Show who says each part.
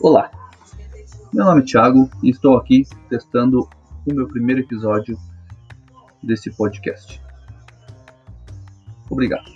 Speaker 1: Olá, meu nome é Thiago e estou aqui testando o meu primeiro episódio desse podcast. Obrigado.